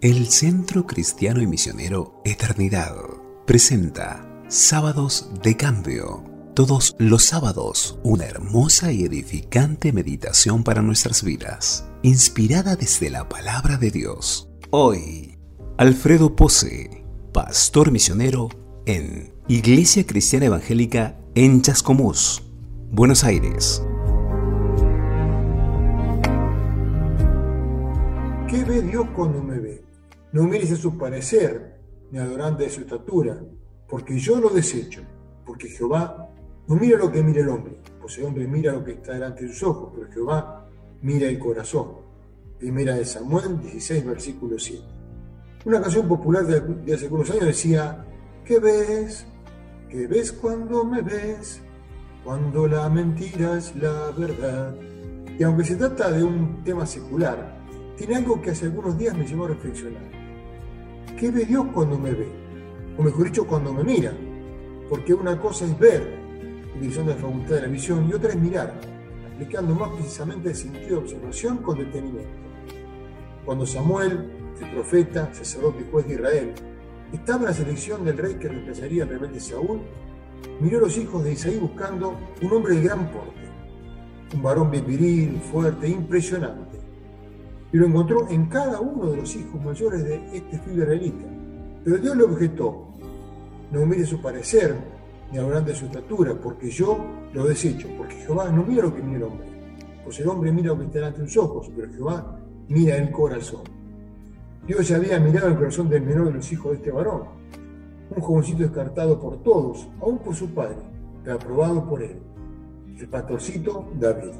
El Centro Cristiano y Misionero Eternidad presenta Sábados de Cambio. Todos los sábados, una hermosa y edificante meditación para nuestras vidas, inspirada desde la palabra de Dios. Hoy, Alfredo Pose, pastor misionero en Iglesia Cristiana Evangélica en Chascomús, Buenos Aires. ¿Qué ve Dios cuando me ve? No mires a su parecer, ni adorante de su estatura, porque yo lo desecho. Porque Jehová no mira lo que mira el hombre, pues el hombre mira lo que está delante de sus ojos, pero Jehová mira el corazón. Primera de Samuel 16, versículo 7. Una canción popular de hace algunos años decía, ¿qué ves? ¿Qué ves cuando me ves? Cuando la mentira es la verdad. Y aunque se trata de un tema secular, tiene algo que hace algunos días me llevó a reflexionar. ¿Qué ve Dios cuando me ve? O mejor dicho, cuando me mira. Porque una cosa es ver, utilizando la facultad de la visión, y otra es mirar, aplicando más precisamente el sentido de observación con detenimiento. Cuando Samuel, el profeta, sacerdote y juez de Israel, estaba en la selección del rey que reemplazaría al rebelde Saúl, miró a los hijos de Isaí buscando un hombre de gran porte, un varón bien viril, fuerte, impresionante y lo encontró en cada uno de los hijos mayores de este fiel israelita. Pero Dios le objetó, no mire su parecer, ni hablar de su estatura, porque yo lo desecho, porque Jehová no mira lo que mira el hombre, pues el hombre mira lo que está delante de sus ojos, pero Jehová mira el corazón. Dios ya había mirado el corazón del menor de los hijos de este varón, un jovencito descartado por todos, aún por su padre, pero aprobado por él, el pastorcito David.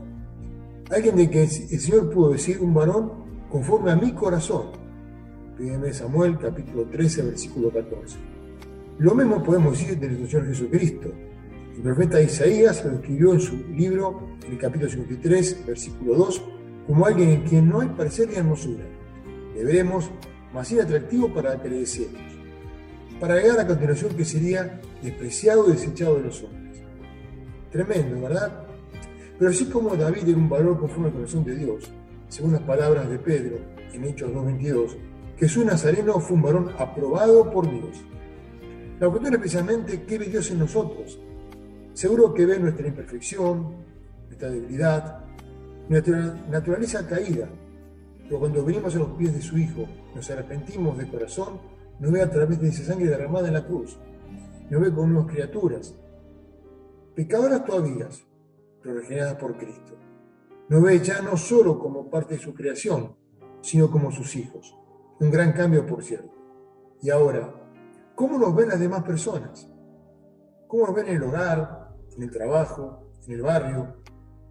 Alguien de que el Señor pudo decir, un varón conforme a mi corazón. Pídeme Samuel capítulo 13, versículo 14. Lo mismo podemos decir del Señor Jesucristo. El profeta Isaías lo escribió en su libro, en el capítulo 53, versículo 2, como alguien en quien no hay parecer ni hermosura. Le veremos más inatractivo para que le deseemos. Para llegar a continuación que sería despreciado y desechado de los hombres. Tremendo, ¿verdad? Pero así como David era un valor conforme al corazón de Dios, según las palabras de Pedro en Hechos 2.22, Jesús Nazareno fue un varón aprobado por Dios. La cuestión es especialmente qué ve Dios en nosotros. Seguro que ve nuestra imperfección, nuestra debilidad, nuestra naturaleza caída. Pero cuando venimos a los pies de su Hijo, nos arrepentimos de corazón, nos ve a través de esa sangre derramada en la cruz. Nos ve como unas criaturas, pecadoras todavía, pero regeneradas por Cristo. Nos ve ya no solo como parte de su creación, sino como sus hijos. Un gran cambio, por cierto. Y ahora, ¿cómo nos ven las demás personas? ¿Cómo nos ven en el hogar, en el trabajo, en el barrio?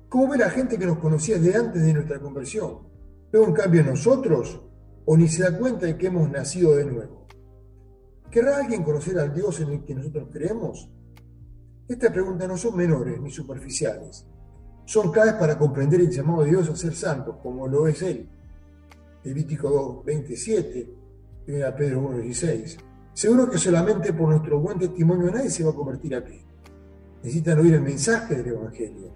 ¿Cómo ve la gente que nos conocía desde antes de nuestra conversión? ¿Ve un cambio en nosotros o ni se da cuenta de que hemos nacido de nuevo? ¿Querrá alguien conocer al Dios en el que nosotros creemos? Estas preguntas no son menores ni superficiales. Son claves para comprender el llamado de Dios a ser santos, como lo es Él. Levítico 2, 27, 1 Pedro 1, 16. Seguro que solamente por nuestro buen testimonio nadie se va a convertir a Cristo. Necesitan oír el mensaje del Evangelio.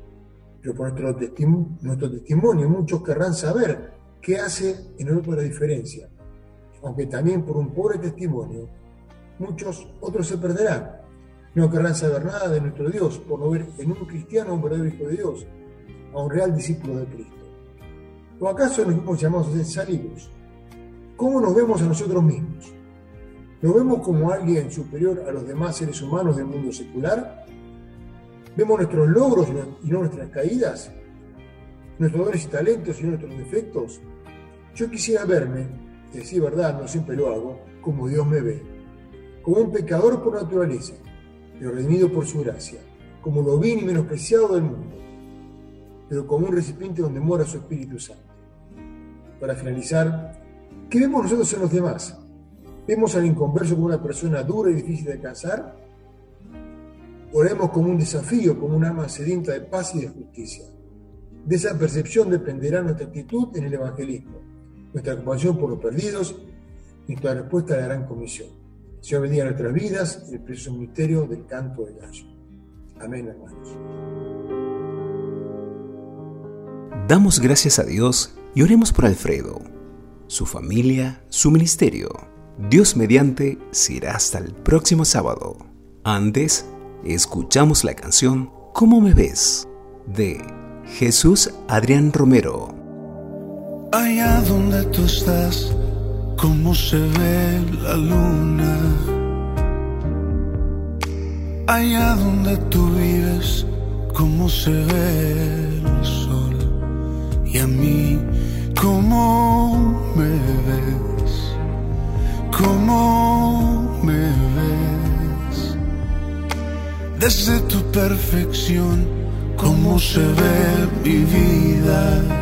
Pero por nuestro, testimonio, nuestro testimonio muchos querrán saber qué hace en nosotros la diferencia. Aunque también por un pobre testimonio, muchos otros se perderán no querrán saber nada de nuestro Dios por no ver en un cristiano un verdadero hijo de Dios, a un real discípulo de Cristo. ¿O acaso nos hemos llamados a ser salidos? ¿Cómo nos vemos a nosotros mismos? ¿Nos vemos como alguien superior a los demás seres humanos del mundo secular? ¿Vemos nuestros logros y no nuestras caídas? ¿Nuestros dones y talentos y no nuestros defectos? Yo quisiera verme, decir verdad, no siempre lo hago, como Dios me ve, como un pecador por naturaleza, pero redimido por su gracia, como lo vil y menospreciado del mundo, pero como un recipiente donde mora su Espíritu Santo. Para finalizar, ¿qué vemos nosotros en los demás? ¿Vemos al inconverso como una persona dura y difícil de alcanzar? ¿O vemos como un desafío, como un arma sedienta de paz y de justicia? De esa percepción dependerá nuestra actitud en el evangelismo, nuestra compasión por los perdidos y nuestra respuesta a la gran comisión. Señor bendiga nuestras vidas y el precioso misterio del canto del gallo. Amén, hermanos. Damos gracias a Dios y oremos por Alfredo. su familia, su ministerio. Dios mediante será hasta el próximo sábado. Antes, escuchamos la canción ¿Cómo me ves? de Jesús Adrián Romero. Allá donde tú estás, cómo se ve la luna. Allá donde tú vives, cómo se ve el sol. Y a mí, cómo me ves, cómo me ves. Desde tu perfección, cómo se ve mi vida.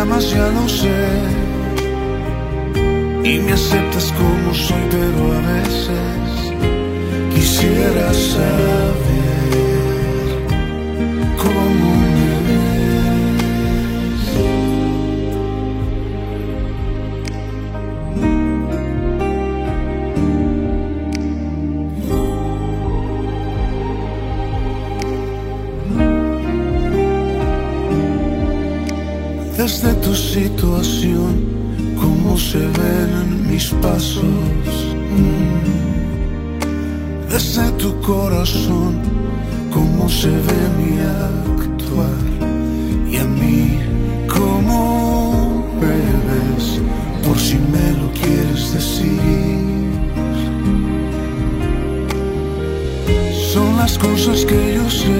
amas, ya lo sé. Y me aceptas como soy, pero a veces quisiera saber Desde tu situación, cómo se ven mis pasos. Mm. Desde tu corazón, cómo se ve mi actuar. Y a mí, cómo me ves, por si me lo quieres decir. Son las cosas que yo sé.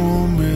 moment.